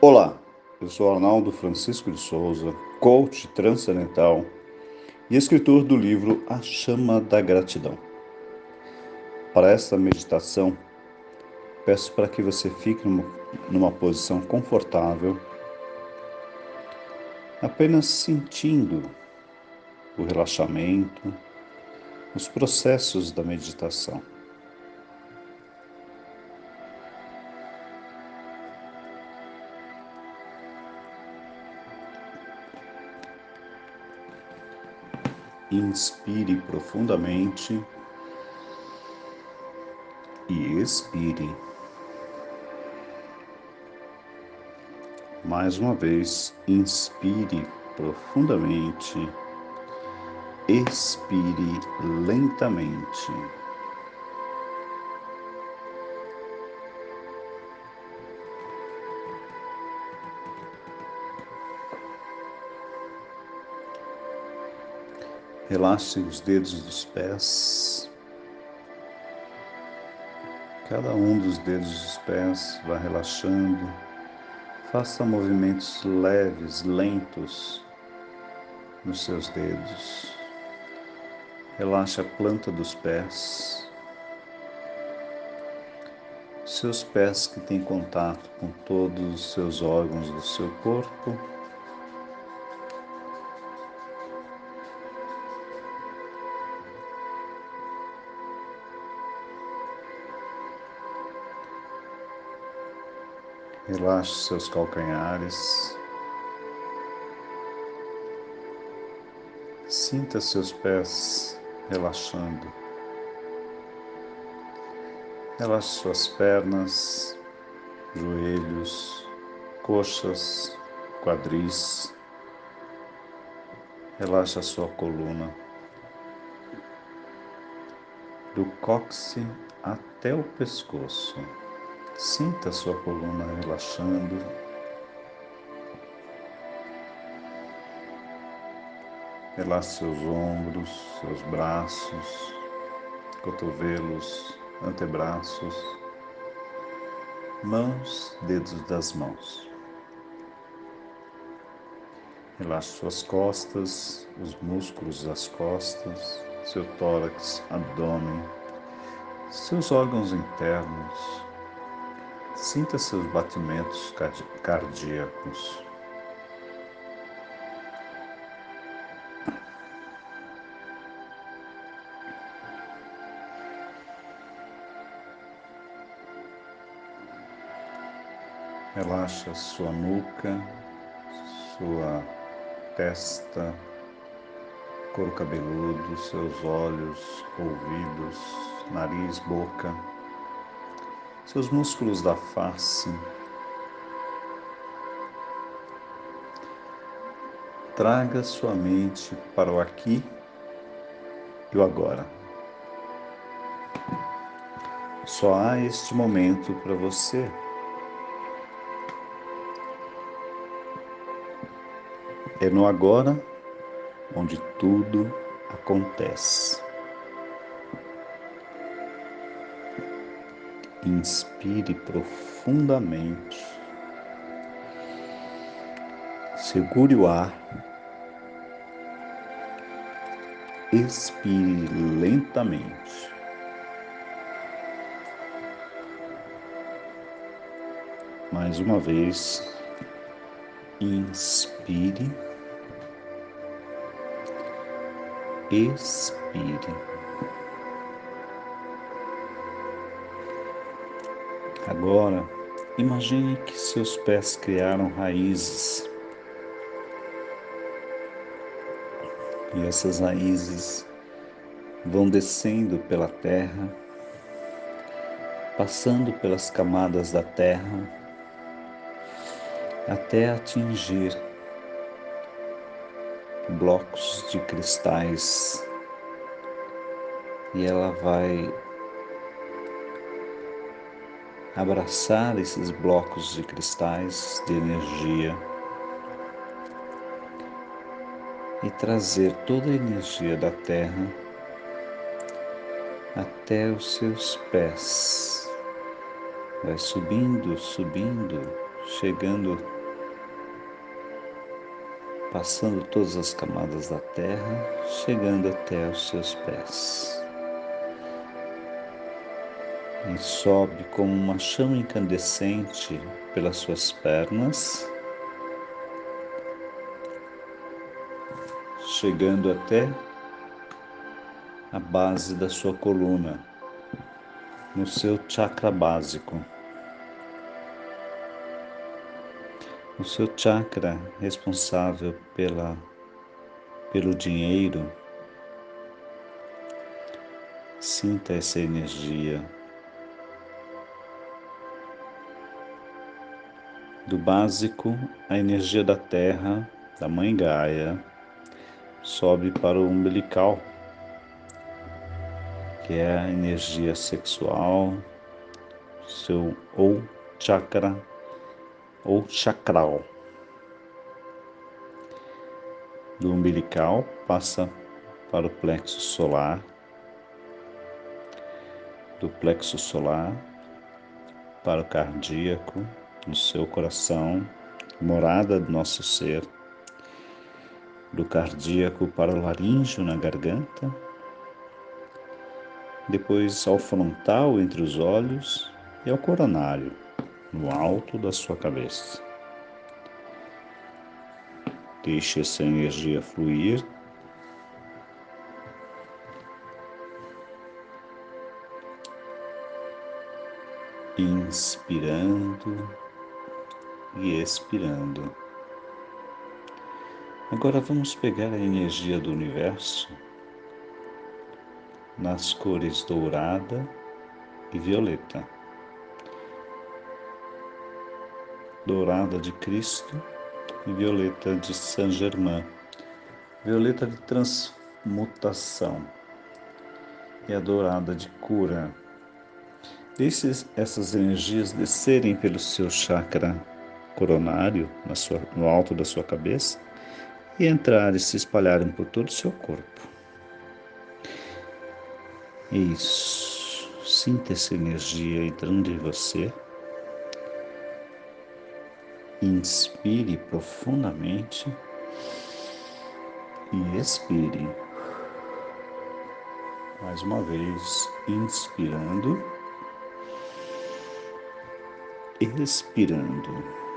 Olá, eu sou Arnaldo Francisco de Souza, coach transcendental e escritor do livro A Chama da Gratidão. Para esta meditação, peço para que você fique numa, numa posição confortável, apenas sentindo o relaxamento, os processos da meditação. Inspire profundamente e expire. Mais uma vez, inspire profundamente, expire lentamente. Relaxe os dedos dos pés. Cada um dos dedos dos pés vai relaxando. Faça movimentos leves, lentos nos seus dedos. Relaxe a planta dos pés. Seus pés que têm contato com todos os seus órgãos do seu corpo. Relaxe seus calcanhares. Sinta seus pés relaxando. Relaxe suas pernas, joelhos, coxas, quadris. Relaxe a sua coluna. Do cóccix até o pescoço. Sinta sua coluna relaxando. Relaxe seus ombros, seus braços, cotovelos, antebraços, mãos, dedos das mãos. Relaxe suas costas, os músculos das costas, seu tórax, abdômen, seus órgãos internos, Sinta seus batimentos cardíacos. Relaxa sua nuca, sua testa, couro cabeludo, seus olhos, ouvidos, nariz, boca seus músculos da face. Traga sua mente para o aqui e o agora. Só há este momento para você. É no agora onde tudo acontece. Inspire profundamente. Segure o ar. Expire lentamente. Mais uma vez, inspire, expire. Agora, imagine que seus pés criaram raízes. E essas raízes vão descendo pela terra, passando pelas camadas da terra, até atingir blocos de cristais. E ela vai abraçar esses blocos de cristais de energia e trazer toda a energia da Terra até os seus pés. Vai subindo, subindo, chegando, passando todas as camadas da terra, chegando até os seus pés. E sobe como uma chama incandescente pelas suas pernas, chegando até a base da sua coluna, no seu chakra básico. O seu chakra responsável pela, pelo dinheiro, sinta essa energia. Do básico, a energia da terra, da mãe Gaia, sobe para o umbilical, que é a energia sexual, seu ou chakra ou chakral. Do umbilical passa para o plexo solar, do plexo solar para o cardíaco, no seu coração, morada do nosso ser, do cardíaco para o laríngeo na garganta, depois ao frontal entre os olhos e ao coronário no alto da sua cabeça. Deixe essa energia fluir. Inspirando e expirando. Agora vamos pegar a energia do universo nas cores dourada e violeta. dourada de Cristo e violeta de Saint Germain, violeta de transmutação e a dourada de cura. Deixe essas energias descerem pelo seu chakra coronário, sua, no alto da sua cabeça, e entrar e se espalharem por todo o seu corpo. Isso. Sinta essa energia entrando em você. Inspire profundamente e expire. Mais uma vez, inspirando, expirando.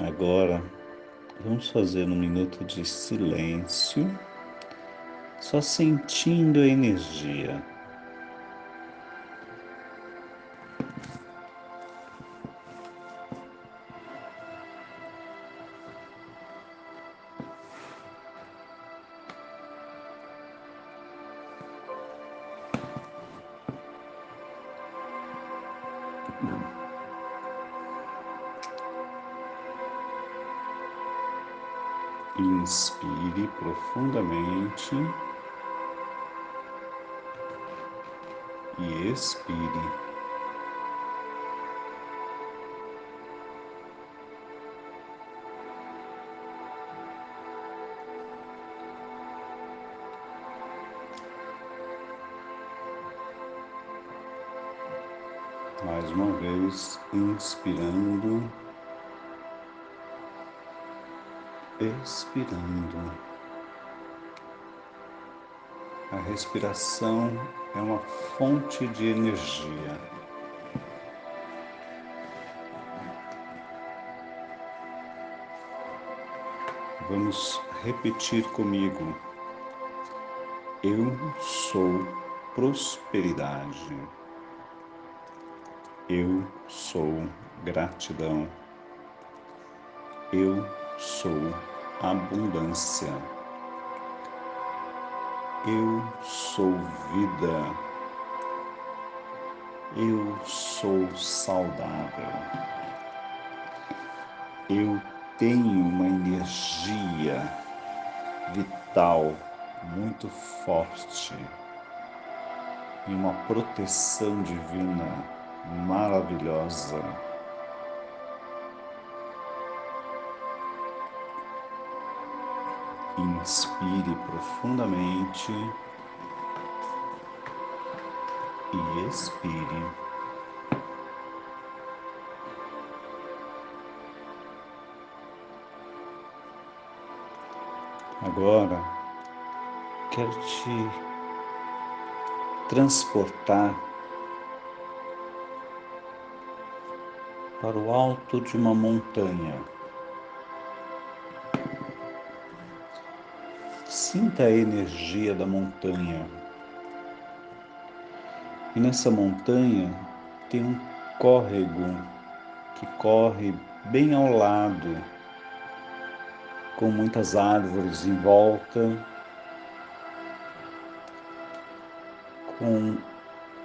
Agora, vamos fazer um minuto de silêncio, só sentindo a energia. Inspire profundamente e expire. Mais uma vez, inspirando expirando. A respiração é uma fonte de energia. Vamos repetir comigo. Eu sou prosperidade. Eu sou gratidão. Eu sou abundância. Eu sou vida. Eu sou saudável. Eu tenho uma energia vital muito forte e uma proteção divina maravilhosa Inspire profundamente e expire. Agora quero te transportar para o alto de uma montanha. Sinta a energia da montanha. E nessa montanha tem um córrego que corre bem ao lado, com muitas árvores em volta, com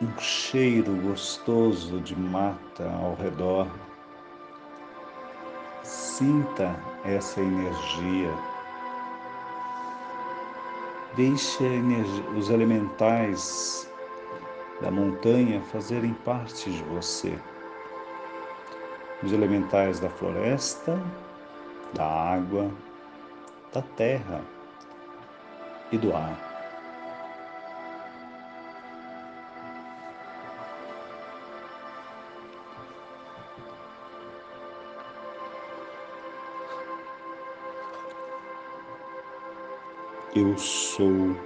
um cheiro gostoso de mata ao redor. Sinta essa energia Deixe os elementais da montanha fazerem parte de você. Os elementais da floresta, da água, da terra e do ar. Eu sou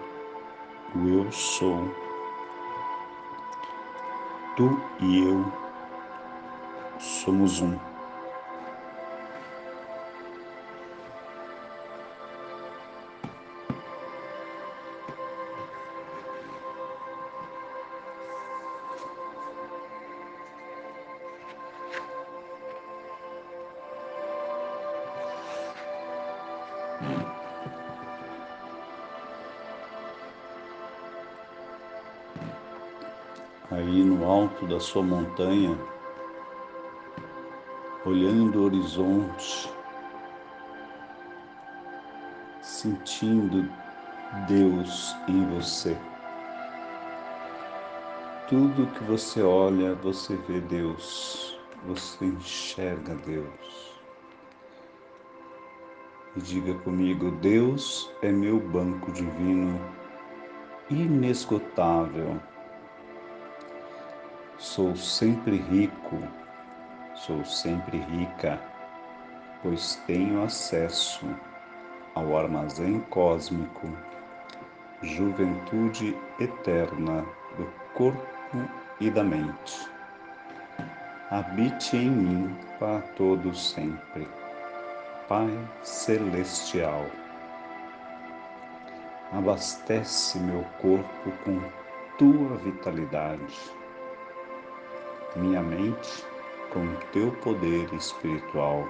o eu sou. Tu e eu somos um. Alto da sua montanha, olhando o horizonte, sentindo Deus em você. Tudo que você olha, você vê Deus, você enxerga Deus. E diga comigo: Deus é meu banco divino inesgotável Sou sempre rico, sou sempre rica, pois tenho acesso ao armazém cósmico, juventude eterna do corpo e da mente. Habite em mim para todo sempre, Pai Celestial. Abastece meu corpo com tua vitalidade minha mente com teu poder espiritual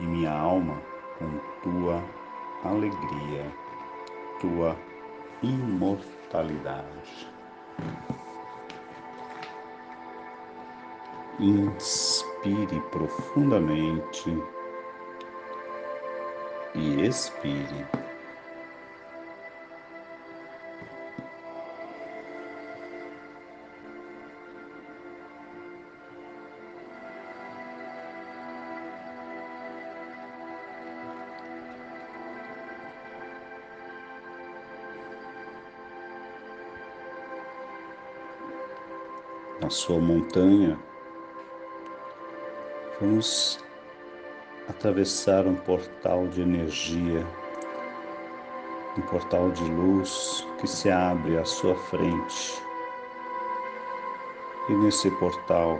e minha alma com tua alegria, tua imortalidade. Inspire profundamente e expire. Na sua montanha, vamos atravessar um portal de energia, um portal de luz que se abre à sua frente. E nesse portal,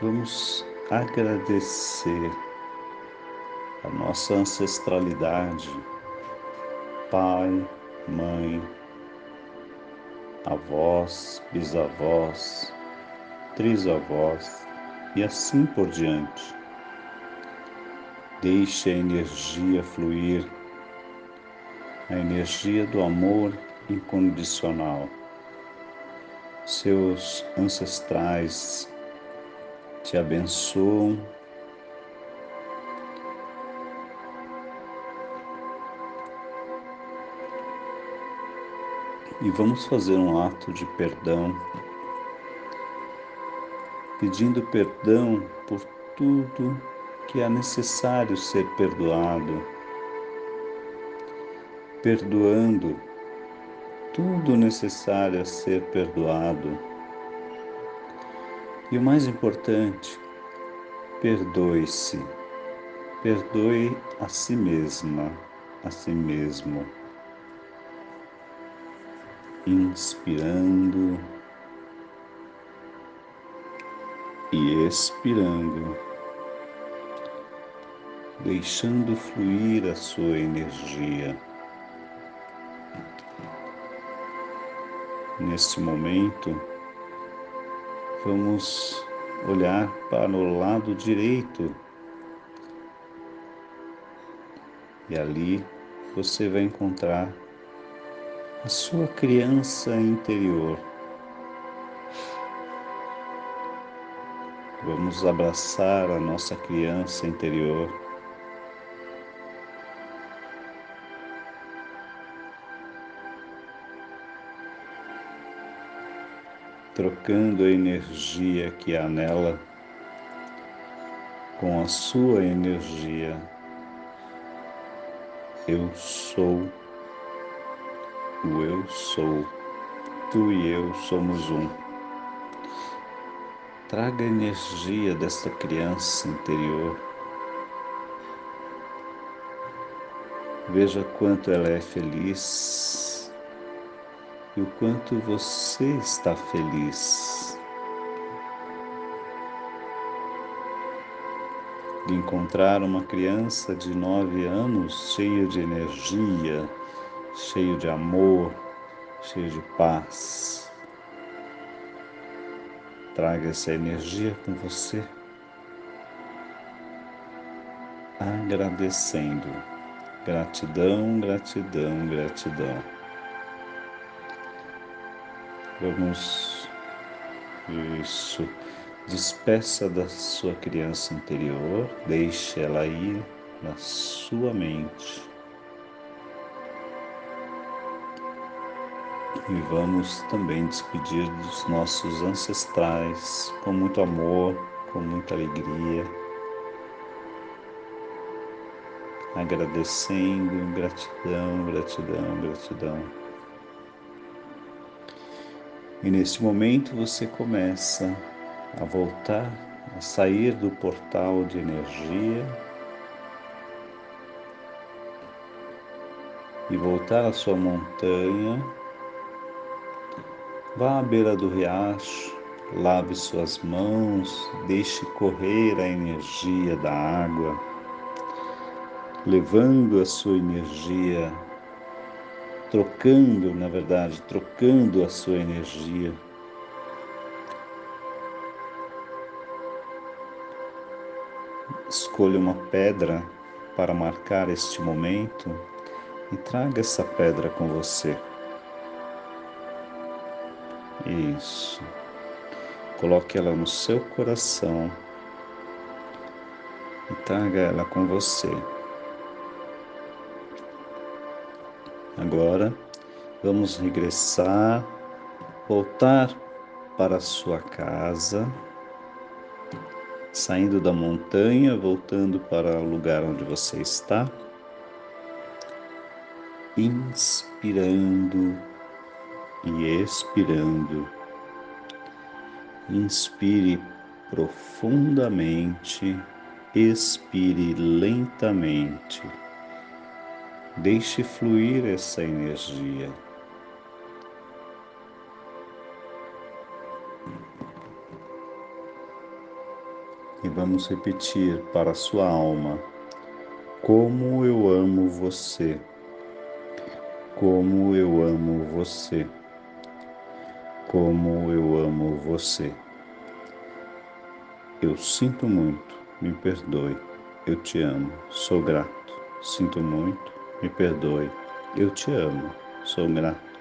vamos agradecer a nossa ancestralidade, pai, mãe, avós, bisavós, trisavós e assim por diante. Deixe a energia fluir, a energia do amor incondicional. Seus ancestrais te abençoam e vamos fazer um ato de perdão, pedindo perdão por tudo que é necessário ser perdoado, perdoando tudo necessário a ser perdoado. E o mais importante, perdoe-se. Perdoe a si mesma, a si mesmo. Inspirando e expirando, deixando fluir a sua energia. Neste momento, vamos olhar para o lado direito e ali você vai encontrar a sua criança interior. Vamos abraçar a nossa criança interior. Trocando a energia que há nela com a sua energia. Eu sou o eu sou. Tu e eu somos um. Traga a energia desta criança interior. Veja quanto ela é feliz e o quanto você está feliz de encontrar uma criança de nove anos cheia de energia, cheio de amor, cheio de paz. Traga essa energia com você, agradecendo. Gratidão, gratidão, gratidão. Vamos. Isso. Despeça da sua criança interior, deixe ela ir na sua mente. E vamos também despedir dos nossos ancestrais com muito amor, com muita alegria, agradecendo, gratidão, gratidão, gratidão. E neste momento você começa a voltar, a sair do portal de energia e voltar à sua montanha Vá à beira do riacho, lave suas mãos, deixe correr a energia da água, levando a sua energia, trocando, na verdade, trocando a sua energia. Escolha uma pedra para marcar este momento e traga essa pedra com você. Isso. Coloque ela no seu coração e traga ela com você. Agora vamos regressar, voltar para a sua casa, saindo da montanha, voltando para o lugar onde você está, inspirando e expirando. Inspire profundamente, expire lentamente. Deixe fluir essa energia. E vamos repetir para sua alma: Como eu amo você. Como eu amo você como eu amo você. Eu sinto muito, me perdoe, eu te amo, sou grato. Sinto muito, me perdoe, eu te amo, sou grato.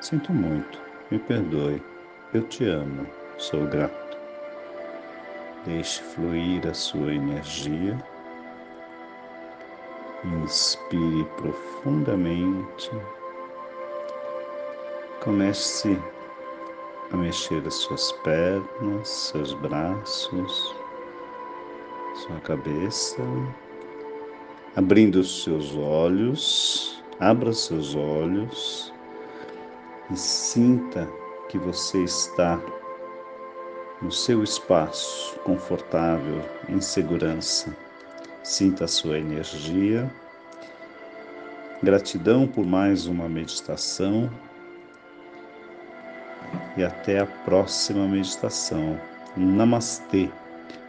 Sinto muito, me perdoe, eu te amo, sou grato. Deixe fluir a sua energia. Inspire profundamente. Comece a mexer as suas pernas, seus braços, sua cabeça, abrindo os seus olhos, abra seus olhos e sinta que você está no seu espaço confortável, em segurança. Sinta a sua energia. Gratidão por mais uma meditação e até a próxima meditação. Namastê.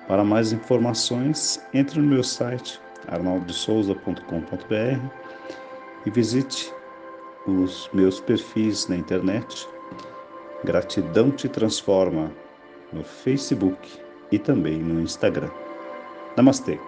Para mais informações, entre no meu site arnoldosouza.com.br e visite os meus perfis na internet. Gratidão te transforma no Facebook e também no Instagram. Namastê.